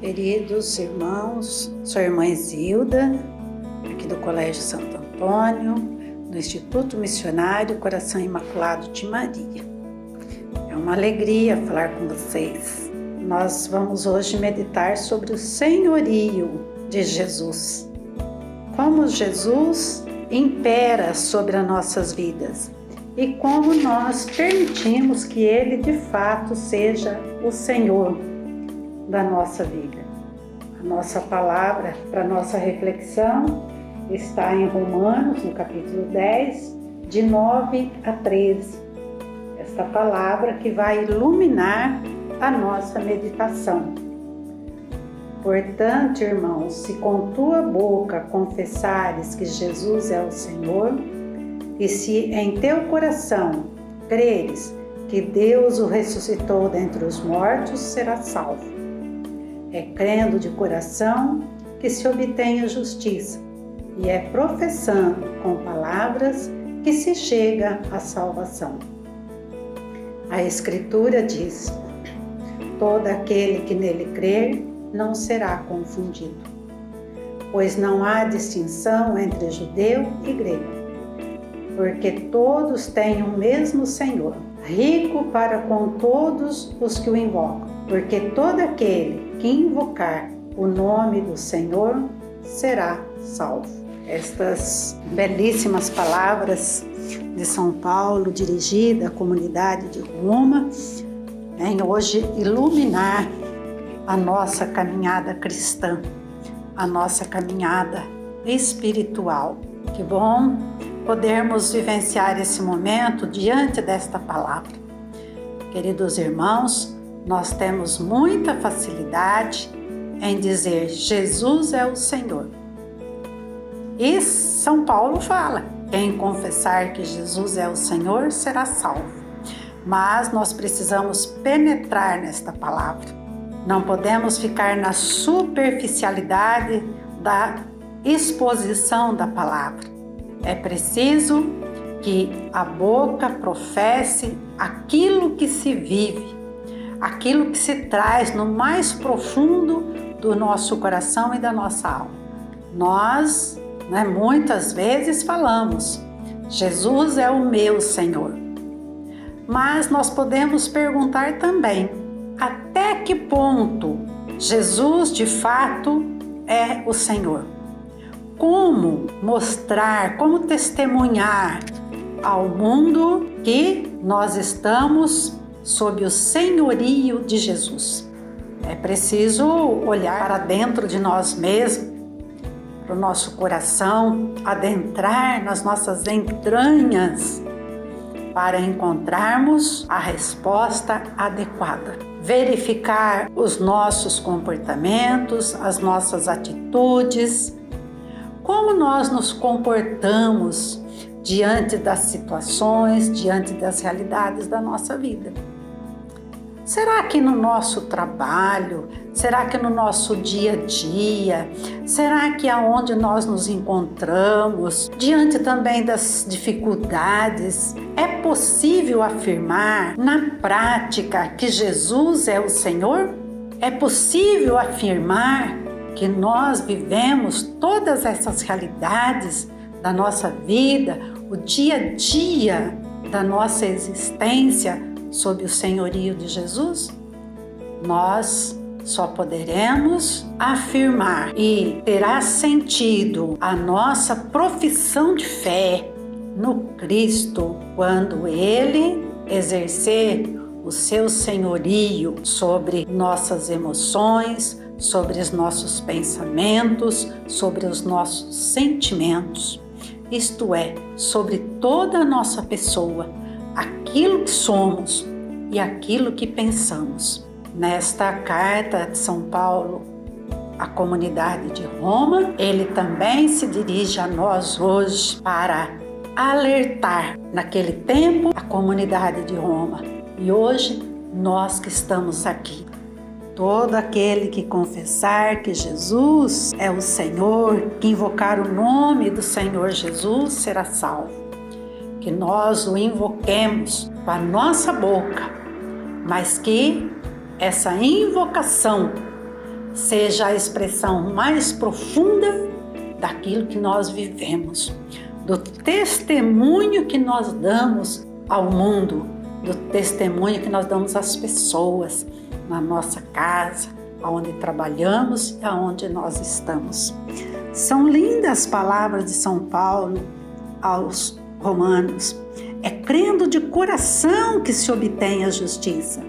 Queridos irmãos, sou a irmã Zilda, aqui do Colégio Santo Antônio, do Instituto Missionário Coração Imaculado de Maria. É uma alegria falar com vocês. Nós vamos hoje meditar sobre o senhorio de Jesus. Como Jesus impera sobre as nossas vidas e como nós permitimos que Ele de fato seja o Senhor da nossa vida. A nossa palavra para nossa reflexão está em Romanos, no capítulo 10, de 9 a 13. Esta palavra que vai iluminar a nossa meditação. Portanto, irmãos, se com tua boca confessares que Jesus é o Senhor, e se em teu coração creres que Deus o ressuscitou dentre os mortos, serás salvo. É crendo de coração que se obtém a justiça, e é professando com palavras que se chega à salvação. A Escritura diz: todo aquele que nele crer não será confundido, pois não há distinção entre judeu e grego porque todos têm o mesmo Senhor, rico para com todos os que o invocam, porque todo aquele que invocar o nome do Senhor será salvo. Estas belíssimas palavras de São Paulo, dirigida à comunidade de Roma, vêm hoje iluminar a nossa caminhada cristã, a nossa caminhada espiritual. Que bom podermos vivenciar esse momento diante desta palavra. Queridos irmãos, nós temos muita facilidade em dizer Jesus é o Senhor. E São Paulo fala: quem confessar que Jesus é o Senhor será salvo. Mas nós precisamos penetrar nesta palavra. Não podemos ficar na superficialidade da exposição da palavra. É preciso que a boca professe aquilo que se vive, aquilo que se traz no mais profundo do nosso coração e da nossa alma. Nós, né, muitas vezes falamos, Jesus é o meu Senhor. Mas nós podemos perguntar também, até que ponto Jesus de fato é o Senhor? Como mostrar, como testemunhar ao mundo que nós estamos sob o senhorio de Jesus. É preciso olhar para dentro de nós mesmos, para o nosso coração, adentrar nas nossas entranhas para encontrarmos a resposta adequada. Verificar os nossos comportamentos, as nossas atitudes, como nós nos comportamos diante das situações, diante das realidades da nossa vida. Será que no nosso trabalho, será que no nosso dia a dia, será que aonde nós nos encontramos, diante também das dificuldades, é possível afirmar na prática que Jesus é o Senhor? É possível afirmar que nós vivemos todas essas realidades da nossa vida, o dia a dia da nossa existência sob o senhorio de Jesus? Nós só poderemos afirmar e terá sentido a nossa profissão de fé no Cristo quando Ele exercer o seu senhorio sobre nossas emoções, sobre os nossos pensamentos, sobre os nossos sentimentos, isto é, sobre toda a nossa pessoa, aquilo que somos e aquilo que pensamos. Nesta carta de São Paulo à comunidade de Roma, ele também se dirige a nós hoje para alertar naquele tempo a comunidade de Roma e hoje nós que estamos aqui Todo aquele que confessar que Jesus é o Senhor, que invocar o nome do Senhor Jesus, será salvo. Que nós o invoquemos com a nossa boca, mas que essa invocação seja a expressão mais profunda daquilo que nós vivemos, do testemunho que nós damos ao mundo, do testemunho que nós damos às pessoas na nossa casa, aonde trabalhamos e aonde nós estamos. São lindas palavras de São Paulo aos Romanos. É crendo de coração que se obtém a justiça,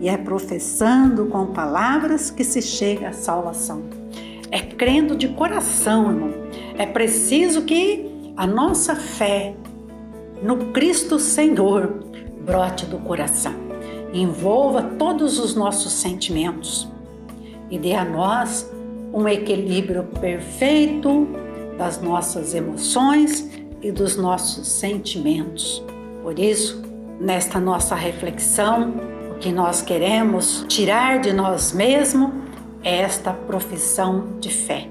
e é professando com palavras que se chega à salvação. É crendo de coração, irmão. É preciso que a nossa fé no Cristo Senhor brote do coração, envolva todos os nossos sentimentos e dê a nós um equilíbrio perfeito das nossas emoções e dos nossos sentimentos. Por isso, nesta nossa reflexão, o que nós queremos tirar de nós mesmos é esta profissão de fé.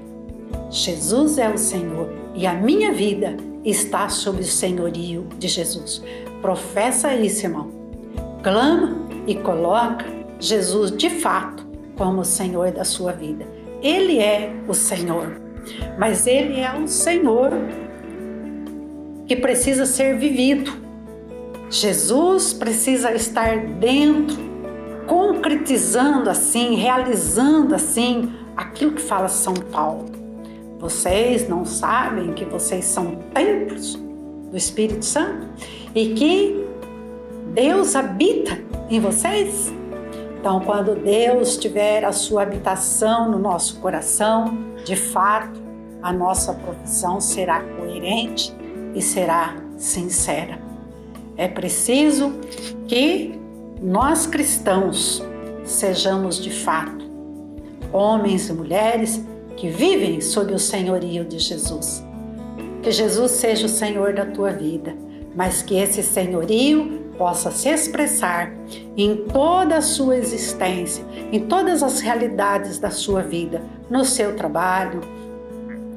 Jesus é o Senhor e a minha vida está sob o senhorio de Jesus. Professa isso, irmão. Clama e coloca Jesus de fato como o Senhor da sua vida. Ele é o Senhor, mas ele é um Senhor que precisa ser vivido. Jesus precisa estar dentro, concretizando assim, realizando assim aquilo que fala São Paulo. Vocês não sabem que vocês são templos do Espírito Santo e que Deus habita em vocês? Então, quando Deus tiver a sua habitação no nosso coração, de fato, a nossa profissão será coerente e será sincera. É preciso que nós cristãos sejamos de fato homens e mulheres que vivem sob o senhorio de Jesus. Que Jesus seja o Senhor da tua vida, mas que esse senhorio possa se expressar em toda a sua existência, em todas as realidades da sua vida, no seu trabalho,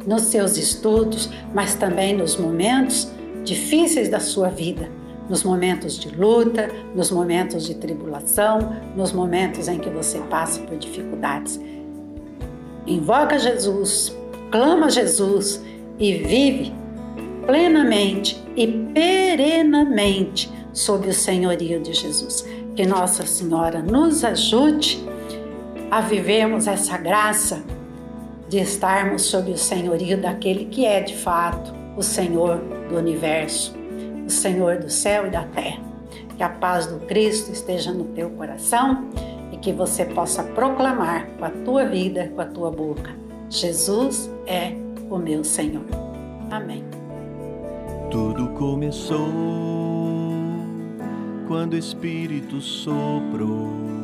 nos seus estudos, mas também nos momentos difíceis da sua vida, nos momentos de luta, nos momentos de tribulação, nos momentos em que você passa por dificuldades. Invoca Jesus, clama Jesus e vive plenamente e perenamente sob o senhorio de Jesus. Que Nossa Senhora nos ajude a vivermos essa graça de estarmos sob o senhorio daquele que é de fato o Senhor do universo, o Senhor do céu e da terra. Que a paz do Cristo esteja no teu coração e que você possa proclamar com a tua vida, com a tua boca: Jesus é o meu Senhor. Amém. Tudo começou quando o Espírito soprou